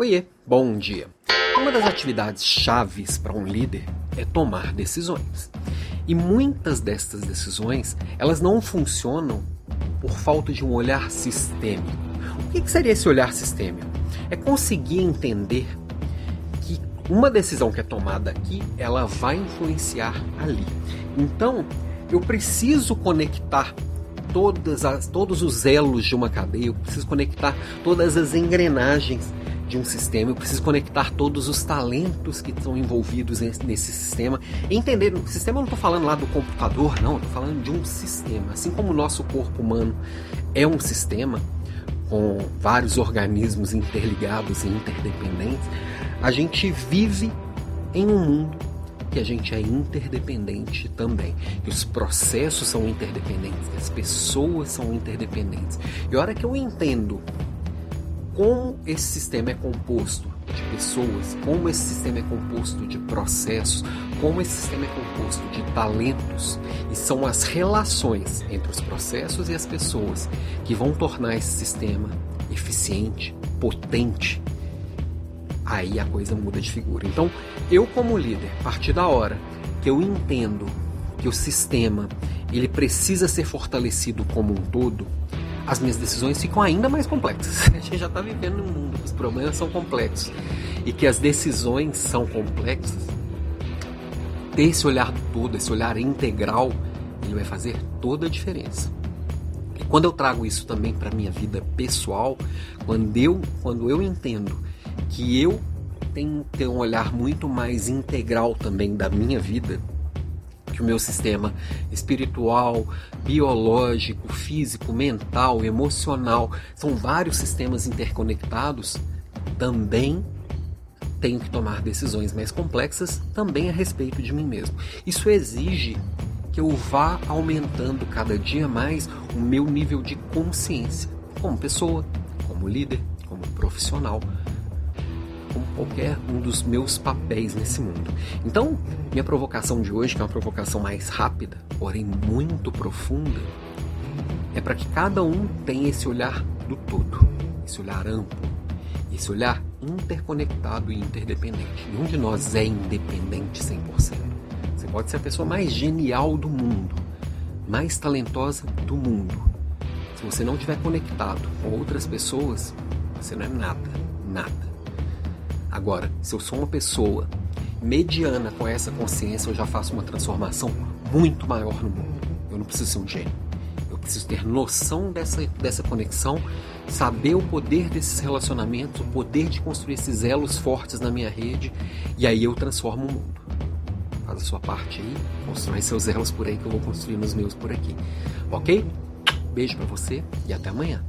Oiê, bom dia. Uma das atividades chaves para um líder é tomar decisões. E muitas destas decisões, elas não funcionam por falta de um olhar sistêmico. O que seria esse olhar sistêmico? É conseguir entender que uma decisão que é tomada aqui, ela vai influenciar ali. Então, eu preciso conectar todas as, todos os elos de uma cadeia, eu preciso conectar todas as engrenagens de um sistema, eu preciso conectar todos os talentos que estão envolvidos nesse sistema. Entender, o sistema eu não estou falando lá do computador, não, estou falando de um sistema. Assim como o nosso corpo humano é um sistema com vários organismos interligados e interdependentes, a gente vive em um mundo que a gente é interdependente também, que os processos são interdependentes, que as pessoas são interdependentes. E a hora que eu entendo como esse sistema é composto de pessoas, como esse sistema é composto de processos, como esse sistema é composto de talentos, e são as relações entre os processos e as pessoas que vão tornar esse sistema eficiente, potente. Aí a coisa muda de figura. Então, eu como líder, a partir da hora que eu entendo que o sistema ele precisa ser fortalecido como um todo, as minhas decisões ficam ainda mais complexas. A gente já está vivendo num mundo que os problemas são complexos e que as decisões são complexas. Ter esse olhar todo, esse olhar integral, ele vai fazer toda a diferença. E quando eu trago isso também para minha vida pessoal, quando eu, quando eu entendo que eu tenho que ter um olhar muito mais integral também da minha vida, que o meu sistema espiritual, biológico, físico, mental, emocional, são vários sistemas interconectados, também tenho que tomar decisões mais complexas também a respeito de mim mesmo. Isso exige que eu vá aumentando cada dia mais o meu nível de consciência como pessoa, como líder, como profissional, como qualquer um dos meus papéis nesse mundo. Então, minha provocação de hoje, que é uma provocação mais rápida, porém muito profunda, é para que cada um tenha esse olhar do todo, esse olhar amplo, esse olhar interconectado e interdependente. Nenhum de nós é independente 100%. Você pode ser a pessoa mais genial do mundo, mais talentosa do mundo. Se você não estiver conectado com outras pessoas, você não é nada, nada. Agora, se eu sou uma pessoa mediana com essa consciência, eu já faço uma transformação muito maior no mundo. Eu não preciso ser um gênio. Eu preciso ter noção dessa, dessa conexão, saber o poder desses relacionamentos, o poder de construir esses elos fortes na minha rede, e aí eu transformo o mundo. Faz a sua parte aí, constrói seus elos por aí que eu vou construir nos meus por aqui. Ok? Beijo para você e até amanhã.